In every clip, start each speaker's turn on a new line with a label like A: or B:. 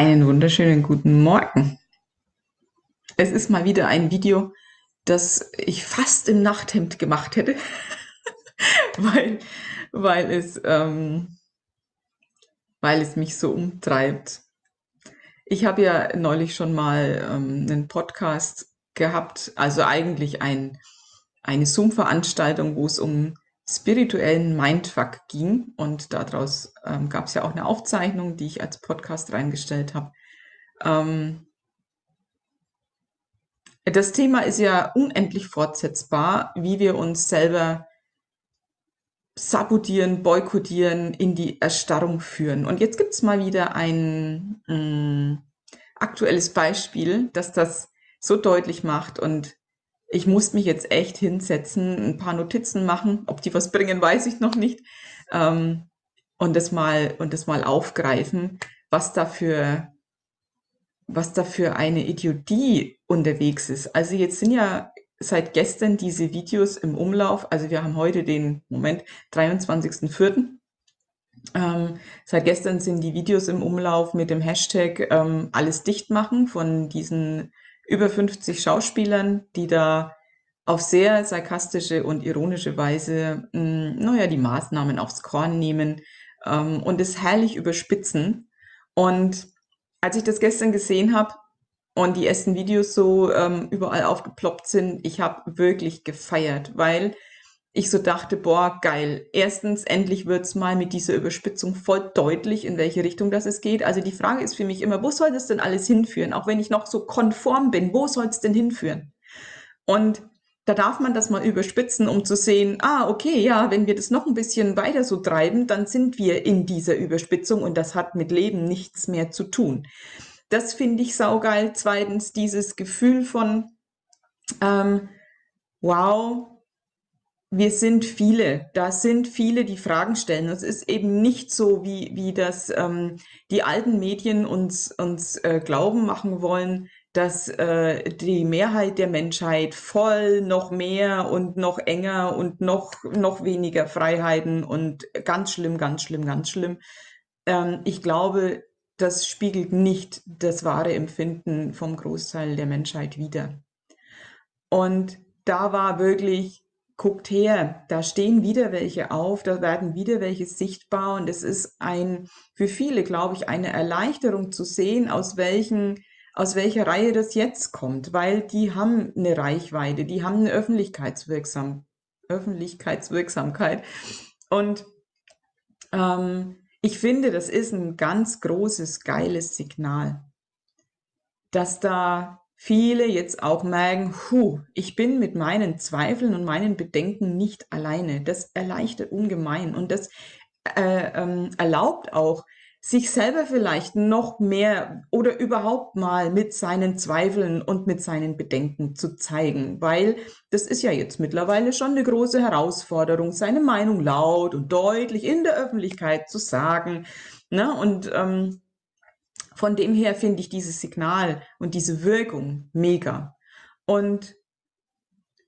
A: Einen wunderschönen guten Morgen. Es ist mal wieder ein Video, das ich fast im Nachthemd gemacht hätte, weil, weil, es, ähm, weil es mich so umtreibt. Ich habe ja neulich schon mal ähm, einen Podcast gehabt, also eigentlich ein, eine Zoom-Veranstaltung, wo es um spirituellen Mindfuck ging. Und daraus ähm, gab es ja auch eine Aufzeichnung, die ich als Podcast reingestellt habe. Ähm, das Thema ist ja unendlich fortsetzbar, wie wir uns selber sabotieren, boykottieren, in die Erstarrung führen. Und jetzt gibt es mal wieder ein mh, mm, aktuelles Beispiel, das das so deutlich macht und ich muss mich jetzt echt hinsetzen, ein paar Notizen machen. Ob die was bringen, weiß ich noch nicht. Ähm, und das mal und das mal aufgreifen, was dafür was da für eine Idiotie unterwegs ist. Also jetzt sind ja seit gestern diese Videos im Umlauf. Also wir haben heute den Moment 23.04. Ähm, seit gestern sind die Videos im Umlauf mit dem Hashtag ähm, alles dicht machen von diesen über 50 Schauspielern, die da auf sehr sarkastische und ironische Weise, mh, hm, naja, die Maßnahmen aufs Korn nehmen ähm, und es herrlich überspitzen. Und als ich das gestern gesehen habe und die ersten Videos so ähm, überall aufgeploppt sind, ich habe wirklich gefeiert, weil ich so dachte, boah, geil. Erstens, endlich wird's mal mit dieser Überspitzung voll deutlich, in welche Richtung das es geht. Also die Frage ist für mich immer, wo soll das denn alles hinführen? Auch wenn ich noch so konform bin, wo soll es denn hinführen? Und da darf man das mal überspitzen, um zu sehen, ah, okay, ja, wenn wir das noch ein bisschen weiter so treiben, dann sind wir in dieser Überspitzung und das hat mit Leben nichts mehr zu tun. Das finde ich saugeil. Zweitens, dieses Gefühl von, ähm, wow, wir sind viele. Da sind viele, die Fragen stellen. Es ist eben nicht so, wie, wie das ähm, die alten Medien uns, uns äh, glauben machen wollen, dass äh, die Mehrheit der Menschheit voll noch mehr und noch enger und noch, noch weniger Freiheiten und ganz schlimm, ganz schlimm, ganz schlimm. Ähm, ich glaube, das spiegelt nicht das wahre Empfinden vom Großteil der Menschheit wider. Und da war wirklich guckt her, da stehen wieder welche auf, da werden wieder welche sichtbar und es ist ein, für viele, glaube ich, eine Erleichterung zu sehen, aus welchen, aus welcher Reihe das jetzt kommt, weil die haben eine Reichweite, die haben eine Öffentlichkeitswirksam, Öffentlichkeitswirksamkeit und ähm, ich finde, das ist ein ganz großes, geiles Signal, dass da viele jetzt auch merken, hu, ich bin mit meinen Zweifeln und meinen Bedenken nicht alleine. Das erleichtert ungemein und das äh, ähm, erlaubt auch, sich selber vielleicht noch mehr oder überhaupt mal mit seinen Zweifeln und mit seinen Bedenken zu zeigen, weil das ist ja jetzt mittlerweile schon eine große Herausforderung, seine Meinung laut und deutlich in der Öffentlichkeit zu sagen. Ne? Und ähm, von dem her finde ich dieses Signal und diese Wirkung mega. Und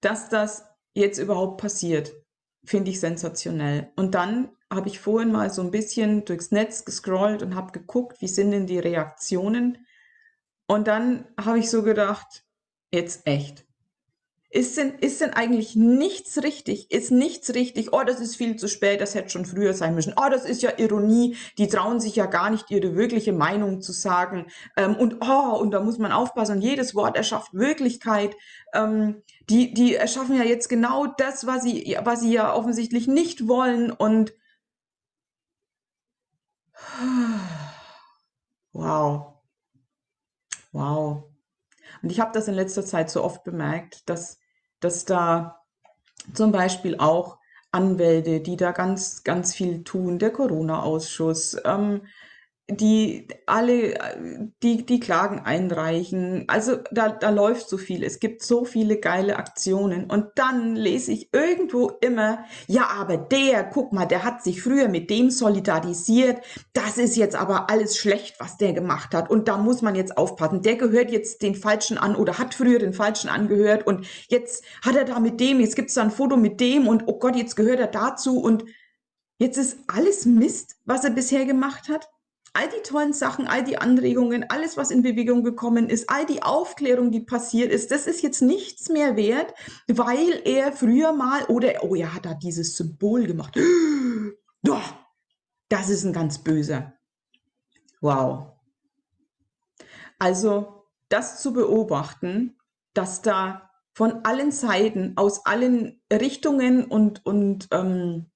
A: dass das jetzt überhaupt passiert, finde ich sensationell. Und dann habe ich vorhin mal so ein bisschen durchs Netz gescrollt und habe geguckt, wie sind denn die Reaktionen. Und dann habe ich so gedacht, jetzt echt. Ist denn, ist denn eigentlich nichts richtig? Ist nichts richtig? Oh, das ist viel zu spät, das hätte schon früher sein müssen. Oh, das ist ja Ironie, die trauen sich ja gar nicht, ihre wirkliche Meinung zu sagen. Ähm, und oh, und da muss man aufpassen, jedes Wort erschafft Wirklichkeit. Ähm, die, die erschaffen ja jetzt genau das, was sie, was sie ja offensichtlich nicht wollen. Und wow. Wow. Und ich habe das in letzter Zeit so oft bemerkt, dass dass da zum Beispiel auch Anwälte, die da ganz, ganz viel tun, der Corona-Ausschuss, ähm, die alle die, die Klagen einreichen. Also da, da läuft so viel. Es gibt so viele geile Aktionen. Und dann lese ich irgendwo immer, ja, aber der, guck mal, der hat sich früher mit dem solidarisiert. Das ist jetzt aber alles schlecht, was der gemacht hat. Und da muss man jetzt aufpassen. Der gehört jetzt den Falschen an oder hat früher den Falschen angehört. Und jetzt hat er da mit dem, jetzt gibt es da ein Foto mit dem und oh Gott, jetzt gehört er dazu. Und jetzt ist alles Mist, was er bisher gemacht hat. All die tollen Sachen, all die Anregungen, alles, was in Bewegung gekommen ist, all die Aufklärung, die passiert ist, das ist jetzt nichts mehr wert, weil er früher mal oder, oh ja, hat er dieses Symbol gemacht. Das ist ein ganz böser. Wow. Also, das zu beobachten, dass da von allen Seiten, aus allen Richtungen und, und ähm,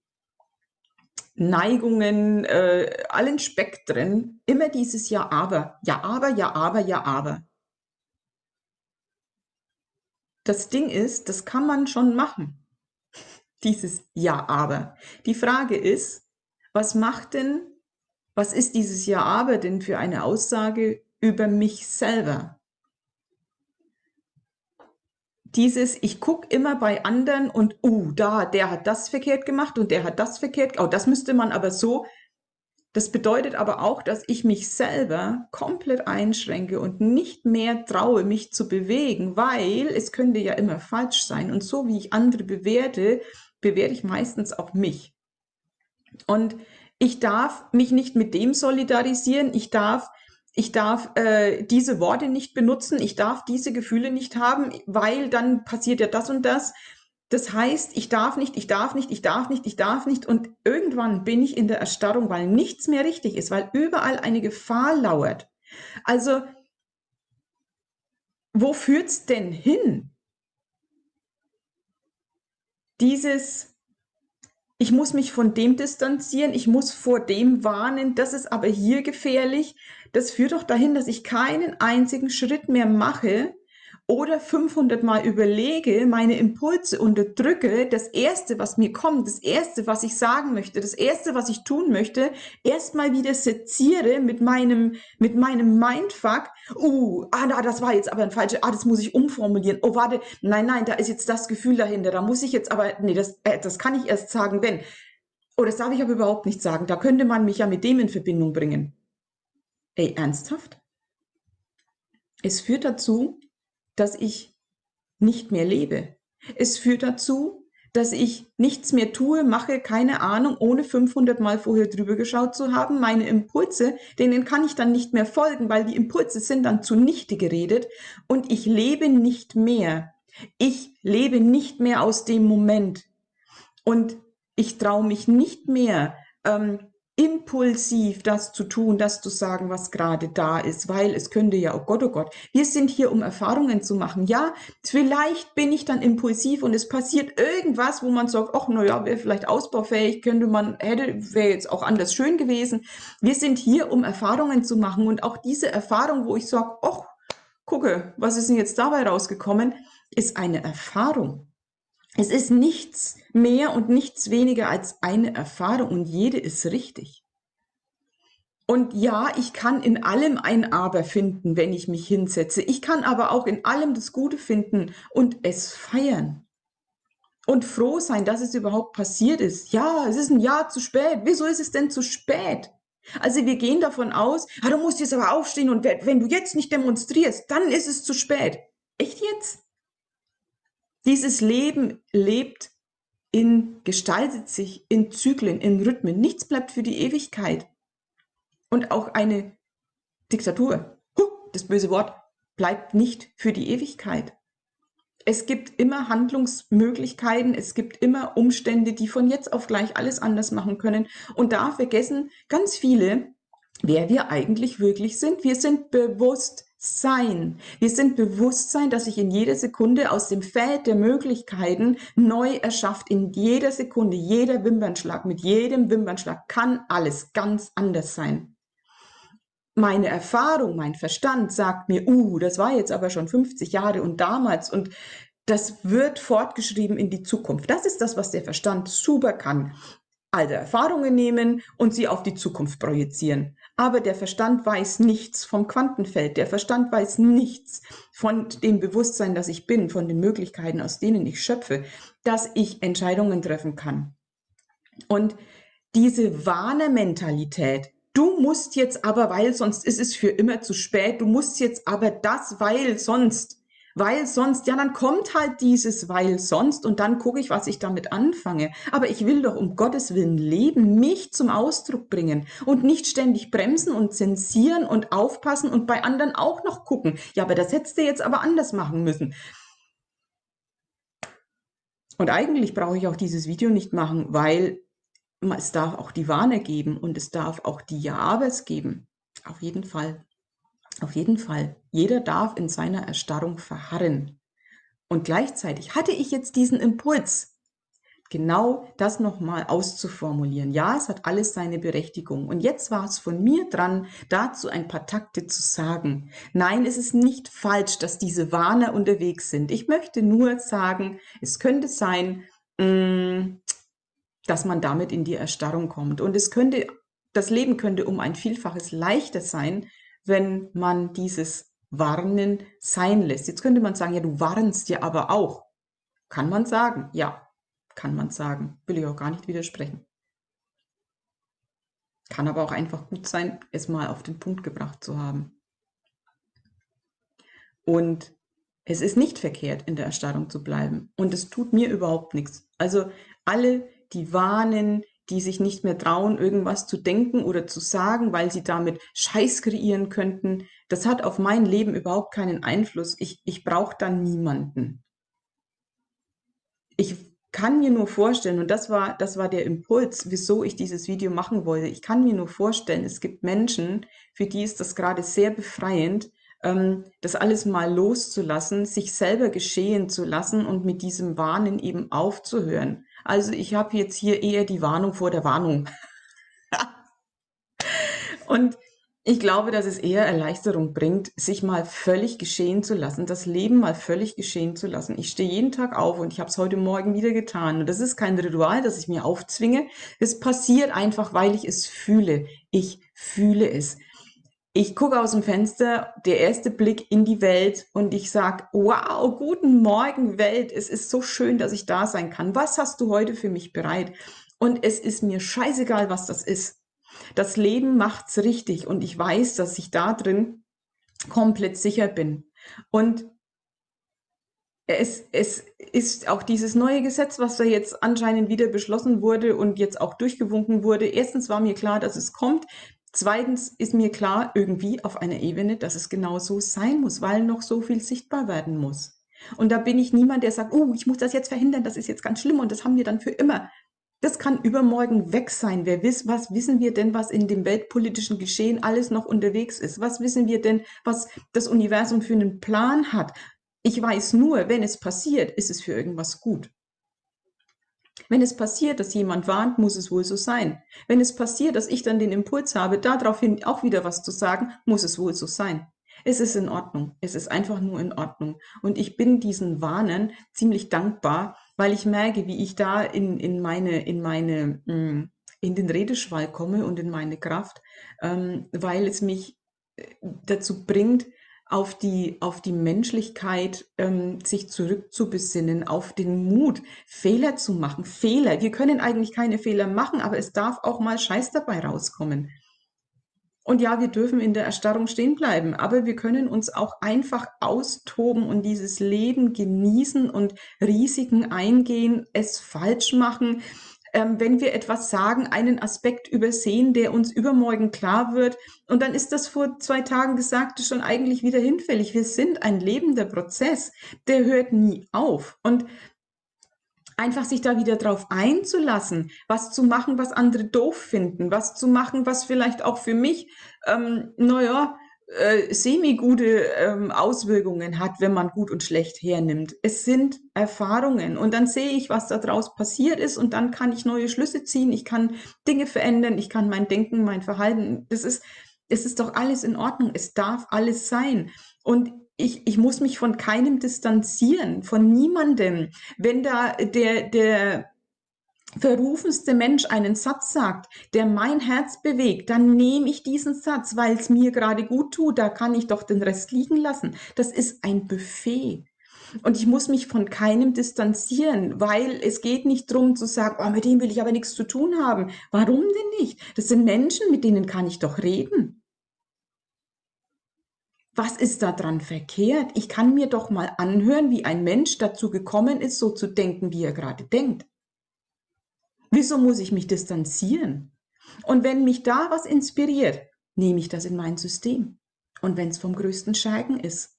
A: Neigungen, äh, allen Spektren immer dieses Ja, aber, ja, aber, ja, aber, ja, aber. Das Ding ist, das kann man schon machen. Dieses Ja, aber. Die Frage ist, was macht denn, was ist dieses Ja, aber denn für eine Aussage über mich selber? Dieses, ich gucke immer bei anderen und, uh, da, der hat das verkehrt gemacht und der hat das verkehrt, oh, das müsste man aber so. Das bedeutet aber auch, dass ich mich selber komplett einschränke und nicht mehr traue, mich zu bewegen, weil es könnte ja immer falsch sein. Und so wie ich andere bewerte, bewerte ich meistens auch mich. Und ich darf mich nicht mit dem solidarisieren, ich darf ich darf äh, diese Worte nicht benutzen, ich darf diese Gefühle nicht haben, weil dann passiert ja das und das. Das heißt, ich darf nicht, ich darf nicht, ich darf nicht, ich darf nicht. Und irgendwann bin ich in der Erstarrung, weil nichts mehr richtig ist, weil überall eine Gefahr lauert. Also, wo führt's denn hin? Dieses ich muss mich von dem distanzieren, ich muss vor dem warnen, das ist aber hier gefährlich. Das führt doch dahin, dass ich keinen einzigen Schritt mehr mache oder 500 Mal überlege, meine Impulse unterdrücke, das Erste, was mir kommt, das Erste, was ich sagen möchte, das Erste, was ich tun möchte, erstmal wieder seziere mit meinem, mit meinem Mindfuck. Uh, ah, na, das war jetzt aber ein falsches, ah, das muss ich umformulieren. Oh, warte, nein, nein, da ist jetzt das Gefühl dahinter, da muss ich jetzt aber, nee, das, äh, das kann ich erst sagen, wenn. Oh, das darf ich aber überhaupt nicht sagen, da könnte man mich ja mit dem in Verbindung bringen. Ey, ernsthaft? Es führt dazu, dass ich nicht mehr lebe. Es führt dazu, dass ich nichts mehr tue, mache, keine Ahnung, ohne 500 Mal vorher drüber geschaut zu haben. Meine Impulse, denen kann ich dann nicht mehr folgen, weil die Impulse sind dann zunichte geredet und ich lebe nicht mehr. Ich lebe nicht mehr aus dem Moment und ich traue mich nicht mehr, ähm, impulsiv das zu tun, das zu sagen, was gerade da ist, weil es könnte ja, oh Gott, oh Gott, wir sind hier, um Erfahrungen zu machen. Ja, vielleicht bin ich dann impulsiv und es passiert irgendwas, wo man sagt, ach, naja, wäre vielleicht ausbaufähig, könnte man, hätte, wäre jetzt auch anders schön gewesen. Wir sind hier, um Erfahrungen zu machen und auch diese Erfahrung, wo ich sage, ach, gucke, was ist denn jetzt dabei rausgekommen, ist eine Erfahrung. Es ist nichts mehr und nichts weniger als eine Erfahrung und jede ist richtig. Und ja, ich kann in allem ein Aber finden, wenn ich mich hinsetze. Ich kann aber auch in allem das Gute finden und es feiern. Und froh sein, dass es überhaupt passiert ist. Ja, es ist ein Jahr zu spät. Wieso ist es denn zu spät? Also wir gehen davon aus, ah, du musst jetzt aber aufstehen und wenn du jetzt nicht demonstrierst, dann ist es zu spät. Echt jetzt? Dieses Leben lebt in, gestaltet sich in Zyklen, in Rhythmen. Nichts bleibt für die Ewigkeit. Und auch eine Diktatur, das böse Wort, bleibt nicht für die Ewigkeit. Es gibt immer Handlungsmöglichkeiten, es gibt immer Umstände, die von jetzt auf gleich alles anders machen können. Und da vergessen ganz viele, wer wir eigentlich wirklich sind. Wir sind bewusst sein. Wir sind Bewusstsein, das sich in jeder Sekunde aus dem Feld der Möglichkeiten neu erschafft. In jeder Sekunde, jeder Wimpernschlag, mit jedem Wimpernschlag kann alles ganz anders sein. Meine Erfahrung, mein Verstand sagt mir, uh, das war jetzt aber schon 50 Jahre und damals und das wird fortgeschrieben in die Zukunft. Das ist das, was der Verstand super kann. Alte Erfahrungen nehmen und sie auf die Zukunft projizieren. Aber der Verstand weiß nichts vom Quantenfeld. Der Verstand weiß nichts von dem Bewusstsein, das ich bin, von den Möglichkeiten, aus denen ich schöpfe, dass ich Entscheidungen treffen kann. Und diese Warner-Mentalität, du musst jetzt aber, weil sonst ist es für immer zu spät, du musst jetzt aber das, weil sonst, weil sonst, ja, dann kommt halt dieses weil sonst und dann gucke ich, was ich damit anfange. Aber ich will doch um Gottes Willen leben, mich zum Ausdruck bringen und nicht ständig bremsen und zensieren und aufpassen und bei anderen auch noch gucken. Ja, aber das hättest du jetzt aber anders machen müssen. Und eigentlich brauche ich auch dieses Video nicht machen, weil es darf auch die Warne geben und es darf auch die Ja-Abers geben. Auf jeden Fall. Auf jeden Fall. Jeder darf in seiner Erstarrung verharren. Und gleichzeitig hatte ich jetzt diesen Impuls, genau das nochmal auszuformulieren. Ja, es hat alles seine Berechtigung. Und jetzt war es von mir dran, dazu ein paar Takte zu sagen. Nein, es ist nicht falsch, dass diese Warner unterwegs sind. Ich möchte nur sagen, es könnte sein, mm, dass man damit in die Erstarrung kommt. Und es könnte, das Leben könnte um ein Vielfaches leichter sein, wenn man dieses Warnen sein lässt. Jetzt könnte man sagen, ja, du warnst ja aber auch. Kann man sagen, ja, kann man sagen. Will ich auch gar nicht widersprechen. Kann aber auch einfach gut sein, es mal auf den Punkt gebracht zu haben. Und es ist nicht verkehrt, in der Erstarrung zu bleiben. Und es tut mir überhaupt nichts. Also alle, die warnen, die sich nicht mehr trauen, irgendwas zu denken oder zu sagen, weil sie damit Scheiß kreieren könnten. Das hat auf mein Leben überhaupt keinen Einfluss. Ich, ich brauche dann niemanden. Ich kann mir nur vorstellen, und das war, das war der Impuls, wieso ich dieses Video machen wollte. Ich kann mir nur vorstellen, es gibt Menschen, für die ist das gerade sehr befreiend, ähm, das alles mal loszulassen, sich selber geschehen zu lassen und mit diesem Warnen eben aufzuhören. Also ich habe jetzt hier eher die Warnung vor der Warnung. und ich glaube, dass es eher Erleichterung bringt, sich mal völlig geschehen zu lassen, das Leben mal völlig geschehen zu lassen. Ich stehe jeden Tag auf und ich habe es heute Morgen wieder getan. Und das ist kein Ritual, das ich mir aufzwinge. Es passiert einfach, weil ich es fühle. Ich fühle es. Ich gucke aus dem Fenster, der erste Blick in die Welt und ich sage, wow, guten Morgen Welt, es ist so schön, dass ich da sein kann. Was hast du heute für mich bereit? Und es ist mir scheißegal, was das ist. Das Leben macht's richtig und ich weiß, dass ich da drin komplett sicher bin. Und es, es ist auch dieses neue Gesetz, was da jetzt anscheinend wieder beschlossen wurde und jetzt auch durchgewunken wurde. Erstens war mir klar, dass es kommt. Zweitens ist mir klar, irgendwie auf einer Ebene, dass es genau so sein muss, weil noch so viel sichtbar werden muss. Und da bin ich niemand, der sagt, oh, ich muss das jetzt verhindern, das ist jetzt ganz schlimm und das haben wir dann für immer. Das kann übermorgen weg sein. Wer wiss, was wissen wir denn, was in dem weltpolitischen Geschehen alles noch unterwegs ist? Was wissen wir denn, was das Universum für einen Plan hat? Ich weiß nur, wenn es passiert, ist es für irgendwas gut. Wenn es passiert, dass jemand warnt, muss es wohl so sein. Wenn es passiert, dass ich dann den Impuls habe, daraufhin auch wieder was zu sagen, muss es wohl so sein. Es ist in Ordnung. Es ist einfach nur in Ordnung. Und ich bin diesen Warnen ziemlich dankbar, weil ich merke, wie ich da in, in meine, in meine, mm, in den Redeschwall komme und in meine Kraft, ähm, weil es mich äh, dazu bringt, auf die, auf die Menschlichkeit ähm, sich zurückzubesinnen, auf den Mut, Fehler zu machen. Fehler. Wir können eigentlich keine Fehler machen, aber es darf auch mal Scheiß dabei rauskommen. Und ja, wir dürfen in der Erstarrung stehen bleiben, aber wir können uns auch einfach austoben und dieses Leben genießen und Risiken eingehen, es falsch machen, ähm, wenn wir etwas sagen, einen Aspekt übersehen, der uns übermorgen klar wird. Und dann ist das vor zwei Tagen Gesagte schon eigentlich wieder hinfällig. Wir sind ein lebender Prozess, der hört nie auf. Und einfach sich da wieder drauf einzulassen, was zu machen, was andere doof finden, was zu machen, was vielleicht auch für mich, ähm, naja, äh, semi-gute ähm, Auswirkungen hat, wenn man gut und schlecht hernimmt. Es sind Erfahrungen und dann sehe ich, was daraus passiert ist und dann kann ich neue Schlüsse ziehen, ich kann Dinge verändern, ich kann mein Denken, mein Verhalten, das ist, es ist doch alles in Ordnung, es darf alles sein. Und ich, ich muss mich von keinem distanzieren, von niemandem. Wenn da der, der verrufenste Mensch einen Satz sagt, der mein Herz bewegt, dann nehme ich diesen Satz, weil es mir gerade gut tut, da kann ich doch den Rest liegen lassen. Das ist ein Buffet. Und ich muss mich von keinem distanzieren, weil es geht nicht darum zu sagen, oh, mit dem will ich aber nichts zu tun haben. Warum denn nicht? Das sind Menschen, mit denen kann ich doch reden. Was ist daran verkehrt? Ich kann mir doch mal anhören, wie ein Mensch dazu gekommen ist, so zu denken, wie er gerade denkt. Wieso muss ich mich distanzieren? Und wenn mich da was inspiriert, nehme ich das in mein System. Und wenn es vom größten Scheigen ist,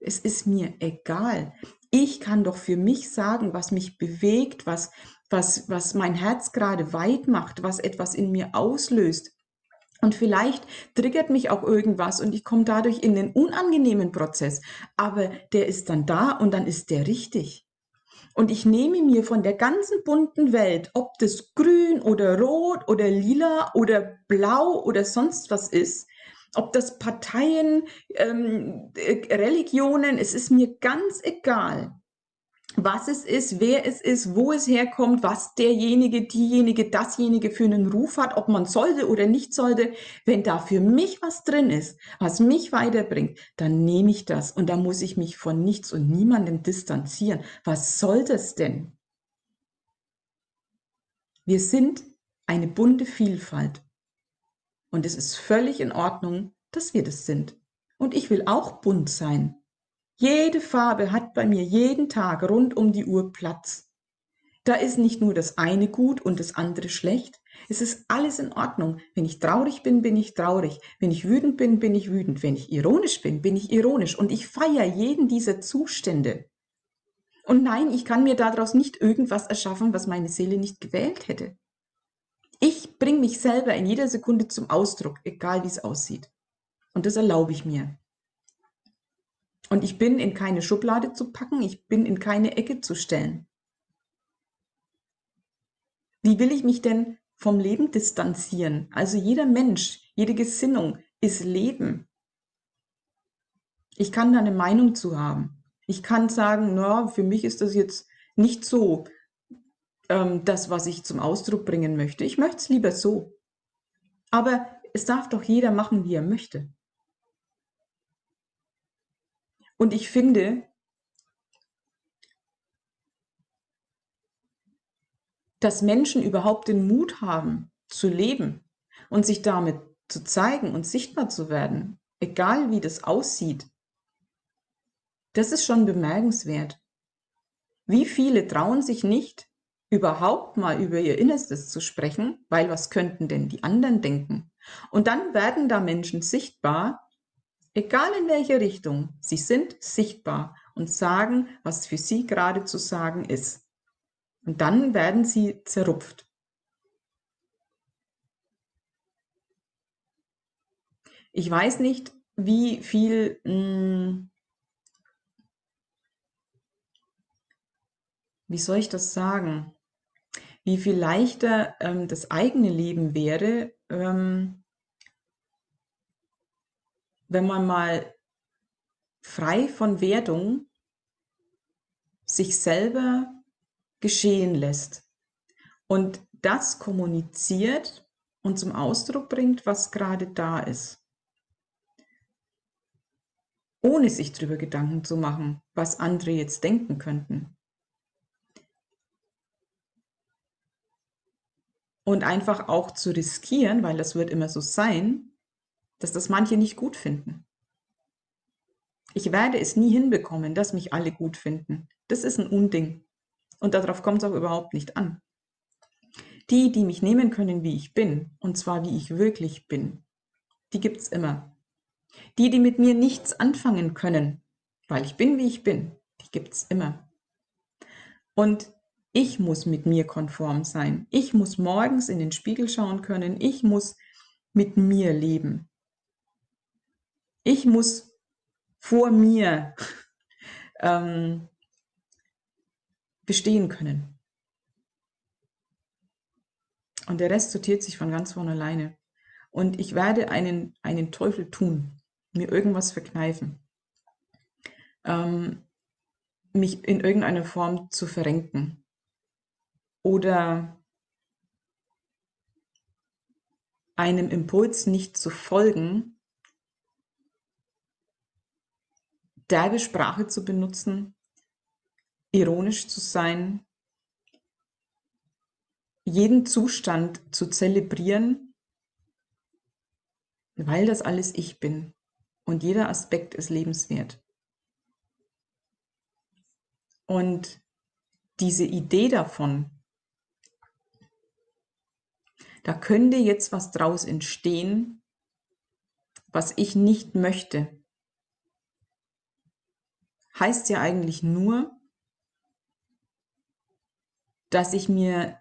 A: es ist mir egal. Ich kann doch für mich sagen, was mich bewegt, was, was, was mein Herz gerade weit macht, was etwas in mir auslöst. Und vielleicht triggert mich auch irgendwas und ich komme dadurch in den unangenehmen Prozess. Aber der ist dann da und dann ist der richtig. Und ich nehme mir von der ganzen bunten Welt, ob das grün oder rot oder lila oder blau oder sonst was ist, ob das Parteien, ähm, äh, Religionen, es ist mir ganz egal was es ist, wer es ist, wo es herkommt, was derjenige, diejenige, dasjenige für einen Ruf hat, ob man sollte oder nicht sollte. Wenn da für mich was drin ist, was mich weiterbringt, dann nehme ich das und da muss ich mich von nichts und niemandem distanzieren. Was soll das denn? Wir sind eine bunte Vielfalt und es ist völlig in Ordnung, dass wir das sind. Und ich will auch bunt sein. Jede Farbe hat bei mir jeden Tag rund um die Uhr Platz. Da ist nicht nur das eine gut und das andere schlecht. Es ist alles in Ordnung. Wenn ich traurig bin, bin ich traurig. Wenn ich wütend bin, bin ich wütend. Wenn ich ironisch bin, bin ich ironisch. Und ich feiere jeden dieser Zustände. Und nein, ich kann mir daraus nicht irgendwas erschaffen, was meine Seele nicht gewählt hätte. Ich bringe mich selber in jeder Sekunde zum Ausdruck, egal wie es aussieht. Und das erlaube ich mir. Und ich bin in keine Schublade zu packen, ich bin in keine Ecke zu stellen. Wie will ich mich denn vom Leben distanzieren? Also jeder Mensch, jede Gesinnung ist Leben. Ich kann da eine Meinung zu haben. Ich kann sagen, na, für mich ist das jetzt nicht so ähm, das, was ich zum Ausdruck bringen möchte. Ich möchte es lieber so. Aber es darf doch jeder machen, wie er möchte. Und ich finde, dass Menschen überhaupt den Mut haben, zu leben und sich damit zu zeigen und sichtbar zu werden, egal wie das aussieht, das ist schon bemerkenswert. Wie viele trauen sich nicht, überhaupt mal über ihr Innerstes zu sprechen, weil was könnten denn die anderen denken? Und dann werden da Menschen sichtbar, Egal in welche Richtung, sie sind sichtbar und sagen, was für sie gerade zu sagen ist. Und dann werden sie zerrupft. Ich weiß nicht, wie viel mh, hm, wie soll ich das sagen? Wie viel leichter ähm, das eigene Leben wäre, ähm, wenn man mal frei von Wertung sich selber geschehen lässt und das kommuniziert und zum Ausdruck bringt, was gerade da ist. Ohne sich darüber Gedanken zu machen, was andere jetzt denken könnten. Und einfach auch zu riskieren, weil das wird immer so sein, dass das manche nicht gut finden. Ich werde es nie hinbekommen, dass mich alle gut finden. Das ist ein Unding. Und darauf kommt es auch überhaupt nicht an. Die, die mich nehmen können, wie ich bin, und zwar wie ich wirklich bin, die gibt es immer. Die, die mit mir nichts anfangen können, weil ich bin, wie ich bin, die gibt es immer. Und ich muss mit mir konform sein. Ich muss morgens in den Spiegel schauen können. Ich muss mit mir leben. Ich muss vor mir ähm, bestehen können. Und der Rest sortiert sich von ganz von alleine. Und ich werde einen, einen Teufel tun, mir irgendwas verkneifen, ähm, mich in irgendeiner Form zu verrenken oder einem Impuls nicht zu folgen, derbe Sprache zu benutzen, ironisch zu sein, jeden Zustand zu zelebrieren, weil das alles ich bin. und jeder Aspekt ist lebenswert. Und diese Idee davon, da könnte jetzt was draus entstehen, was ich nicht möchte, heißt ja eigentlich nur, dass ich mir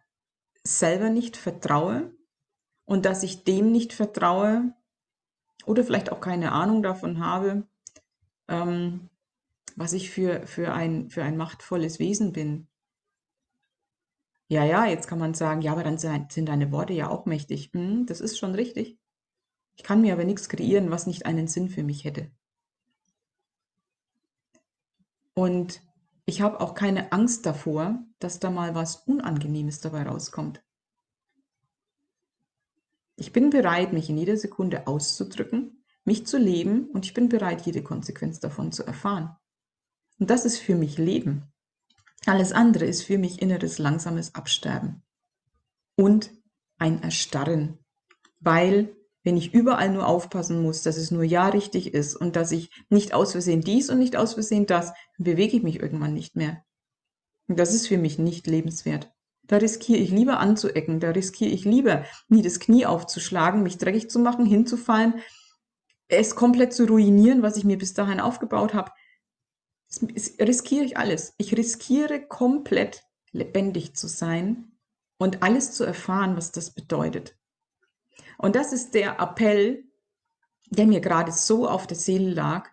A: selber nicht vertraue und dass ich dem nicht vertraue oder vielleicht auch keine Ahnung davon habe, ähm, was ich für, für, ein, für ein machtvolles Wesen bin. Ja, ja, jetzt kann man sagen, ja, aber dann sind deine Worte ja auch mächtig. Hm, das ist schon richtig. Ich kann mir aber nichts kreieren, was nicht einen Sinn für mich hätte. Und ich habe auch keine Angst davor, dass da mal was Unangenehmes dabei rauskommt. Ich bin bereit, mich in jeder Sekunde auszudrücken, mich zu leben und ich bin bereit, jede Konsequenz davon zu erfahren. Und das ist für mich Leben. Alles andere ist für mich inneres langsames Absterben und ein Erstarren, weil wenn ich überall nur aufpassen muss, dass es nur ja richtig ist und dass ich nicht aus Versehen dies und nicht aus Versehen das, dann bewege ich mich irgendwann nicht mehr. Und das ist für mich nicht lebenswert. Da riskiere ich lieber anzuecken, da riskiere ich lieber, nie das Knie aufzuschlagen, mich dreckig zu machen, hinzufallen, es komplett zu ruinieren, was ich mir bis dahin aufgebaut habe, riskiere ich alles. Ich riskiere komplett lebendig zu sein und alles zu erfahren, was das bedeutet. Und das ist der Appell, der mir gerade so auf der Seele lag,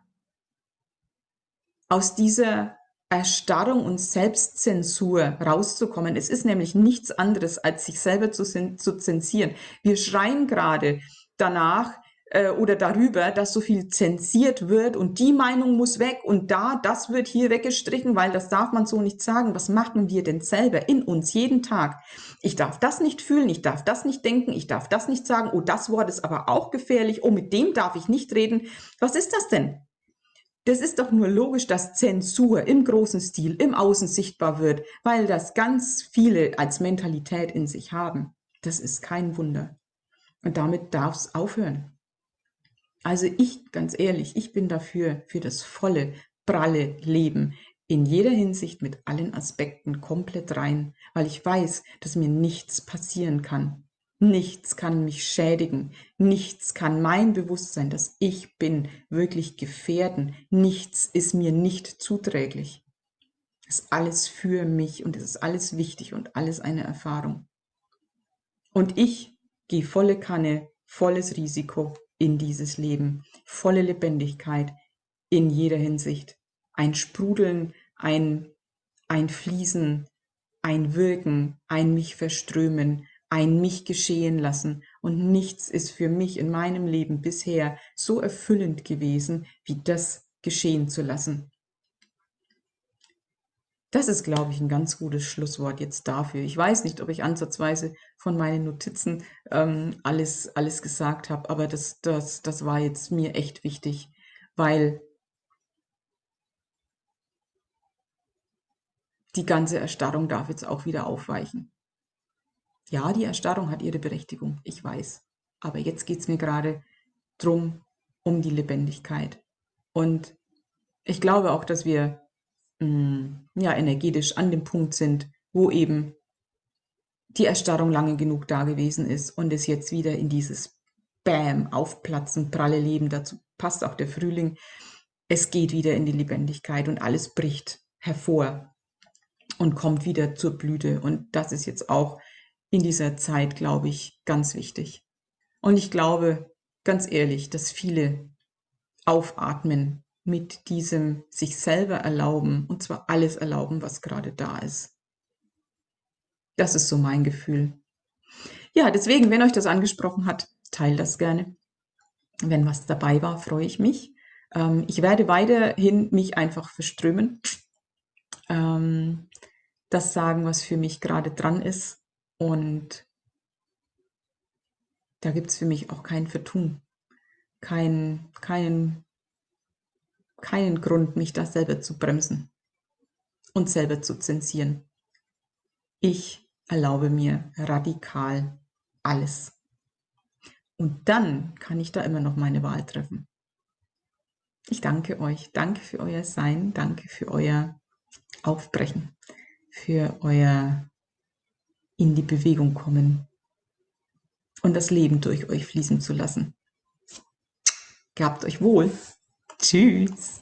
A: aus dieser Erstarrung und Selbstzensur rauszukommen. Es ist nämlich nichts anderes, als sich selber zu, zu zensieren. Wir schreien gerade danach, äh, oder darüber, dass so viel zensiert wird und die Meinung muss weg und da, das wird hier weggestrichen, weil das darf man so nicht sagen. Was machen wir denn selber in uns jeden Tag? Ich darf das nicht fühlen, ich darf das nicht denken, ich darf das nicht sagen, oh, das Wort ist aber auch gefährlich, oh, mit dem darf ich nicht reden. Was ist das denn? Das ist doch nur logisch, dass Zensur im großen Stil im Außen sichtbar wird, weil das ganz viele als Mentalität in sich haben. Das ist kein Wunder. Und damit darf es aufhören. Also ich, ganz ehrlich, ich bin dafür, für das volle, pralle Leben in jeder Hinsicht mit allen Aspekten komplett rein, weil ich weiß, dass mir nichts passieren kann. Nichts kann mich schädigen. Nichts kann mein Bewusstsein, dass ich bin, wirklich gefährden. Nichts ist mir nicht zuträglich. Es ist alles für mich und es ist alles wichtig und alles eine Erfahrung. Und ich gehe volle Kanne, volles Risiko in dieses Leben. Volle Lebendigkeit in jeder Hinsicht. Ein Sprudeln, ein, ein Fließen, ein Wirken, ein mich verströmen, ein mich geschehen lassen. Und nichts ist für mich in meinem Leben bisher so erfüllend gewesen, wie das geschehen zu lassen. Das ist, glaube ich, ein ganz gutes Schlusswort jetzt dafür. Ich weiß nicht, ob ich ansatzweise von meinen Notizen ähm, alles, alles gesagt habe, aber das, das, das war jetzt mir echt wichtig, weil die ganze Erstarrung darf jetzt auch wieder aufweichen. Ja, die Erstarrung hat ihre Berechtigung, ich weiß. Aber jetzt geht es mir gerade drum, um die Lebendigkeit. Und ich glaube auch, dass wir Mm, ja, energetisch an dem Punkt sind, wo eben die Erstarrung lange genug da gewesen ist und es jetzt wieder in dieses Bam, Aufplatzen, pralle Leben, dazu passt auch der Frühling. Es geht wieder in die Lebendigkeit und alles bricht hervor und kommt wieder zur Blüte. Und das ist jetzt auch in dieser Zeit, glaube ich, ganz wichtig. Und ich glaube, ganz ehrlich, dass viele aufatmen mit diesem sich selber erlauben, und zwar alles erlauben, was gerade da ist. Das ist so mein Gefühl. Ja, deswegen, wenn euch das angesprochen hat, teilt das gerne. Wenn was dabei war, freue ich mich. Ähm, ich werde weiterhin mich einfach verströmen. Ähm, das sagen, was für mich gerade dran ist. Und da gibt es für mich auch kein Vertun. Kein, keinen keinen Grund, mich da selber zu bremsen und selber zu zensieren. Ich erlaube mir radikal alles. Und dann kann ich da immer noch meine Wahl treffen. Ich danke euch. Danke für euer Sein. Danke für euer Aufbrechen. Für euer in die Bewegung kommen. Und das Leben durch euch fließen zu lassen. Gehabt euch wohl. Tschüss.